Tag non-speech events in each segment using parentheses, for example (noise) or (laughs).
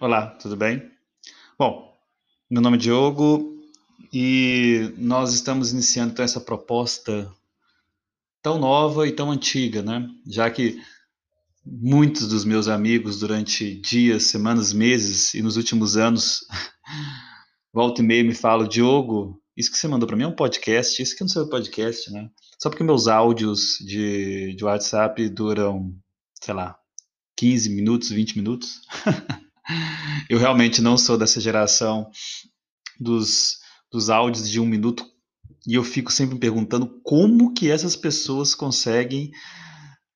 Olá, tudo bem? Bom, meu nome é Diogo e nós estamos iniciando então, essa proposta tão nova e tão antiga, né? Já que muitos dos meus amigos durante dias, semanas, meses e nos últimos anos (laughs) volta e meia me falam, Diogo, isso que você mandou para mim é um podcast, isso que não sei o podcast, né? Só porque meus áudios de, de WhatsApp duram, sei lá, 15 minutos, 20 minutos. (laughs) Eu realmente não sou dessa geração dos, dos áudios de um minuto e eu fico sempre me perguntando como que essas pessoas conseguem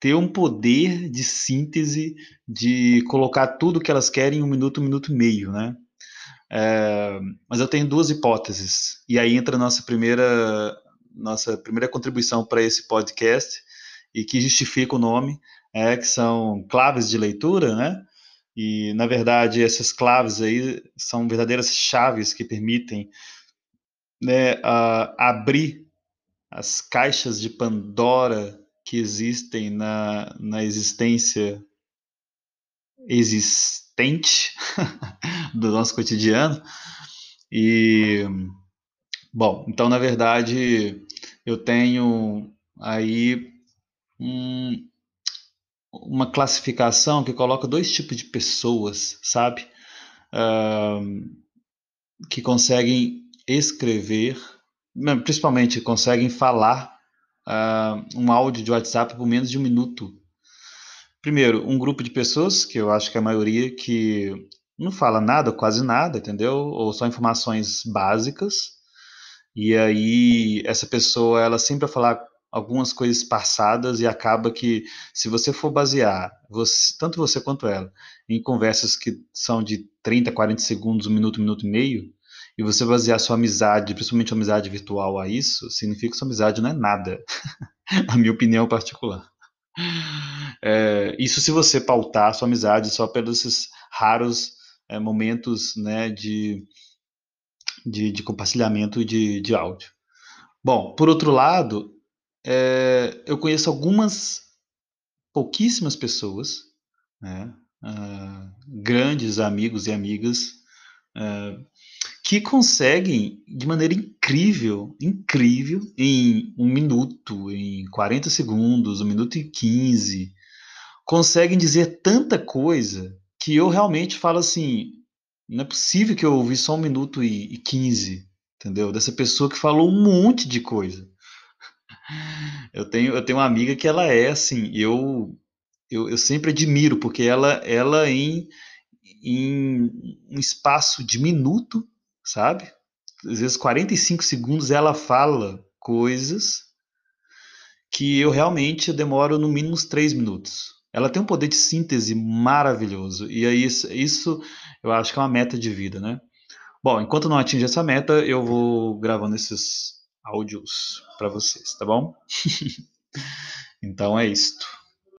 ter um poder de síntese de colocar tudo que elas querem em um minuto, um minuto e meio, né? É, mas eu tenho duas hipóteses e aí entra a nossa primeira nossa primeira contribuição para esse podcast e que justifica o nome, é, que são claves de leitura, né? E, na verdade, essas claves aí são verdadeiras chaves que permitem né, uh, abrir as caixas de Pandora que existem na, na existência existente (laughs) do nosso cotidiano. E, bom, então, na verdade, eu tenho aí um, uma classificação que coloca dois tipos de pessoas, sabe? Uh, que conseguem escrever, principalmente conseguem falar uh, um áudio de WhatsApp por menos de um minuto. Primeiro, um grupo de pessoas, que eu acho que é a maioria, que não fala nada, quase nada, entendeu? Ou só informações básicas. E aí, essa pessoa, ela sempre vai falar algumas coisas passadas e acaba que, se você for basear, você, tanto você quanto ela, em conversas que são de 30, 40 segundos, um minuto, um minuto e meio, e você basear sua amizade, principalmente amizade virtual, a isso, significa que sua amizade não é nada. (laughs) a minha opinião particular. É, isso se você pautar sua amizade só pelos raros é, momentos né, de, de, de compartilhamento de, de áudio. Bom, por outro lado, é, eu conheço algumas, pouquíssimas pessoas, né, uh, grandes amigos e amigas, uh, que conseguem, de maneira incrível, incrível, em um minuto, em 40 segundos, um minuto e 15, conseguem dizer tanta coisa que eu realmente falo assim: não é possível que eu ouvi só um minuto e, e 15, entendeu? Dessa pessoa que falou um monte de coisa. Eu tenho, eu tenho uma amiga que ela é assim, eu, eu, eu sempre admiro, porque ela, ela em, em um espaço de minuto, sabe? Às vezes 45 segundos ela fala coisas que eu realmente demoro no mínimo uns 3 minutos. Ela tem um poder de síntese maravilhoso. E aí isso, isso eu acho que é uma meta de vida, né? Bom, enquanto não atinge essa meta, eu vou gravando esses áudios para vocês, tá bom? (laughs) então é isto.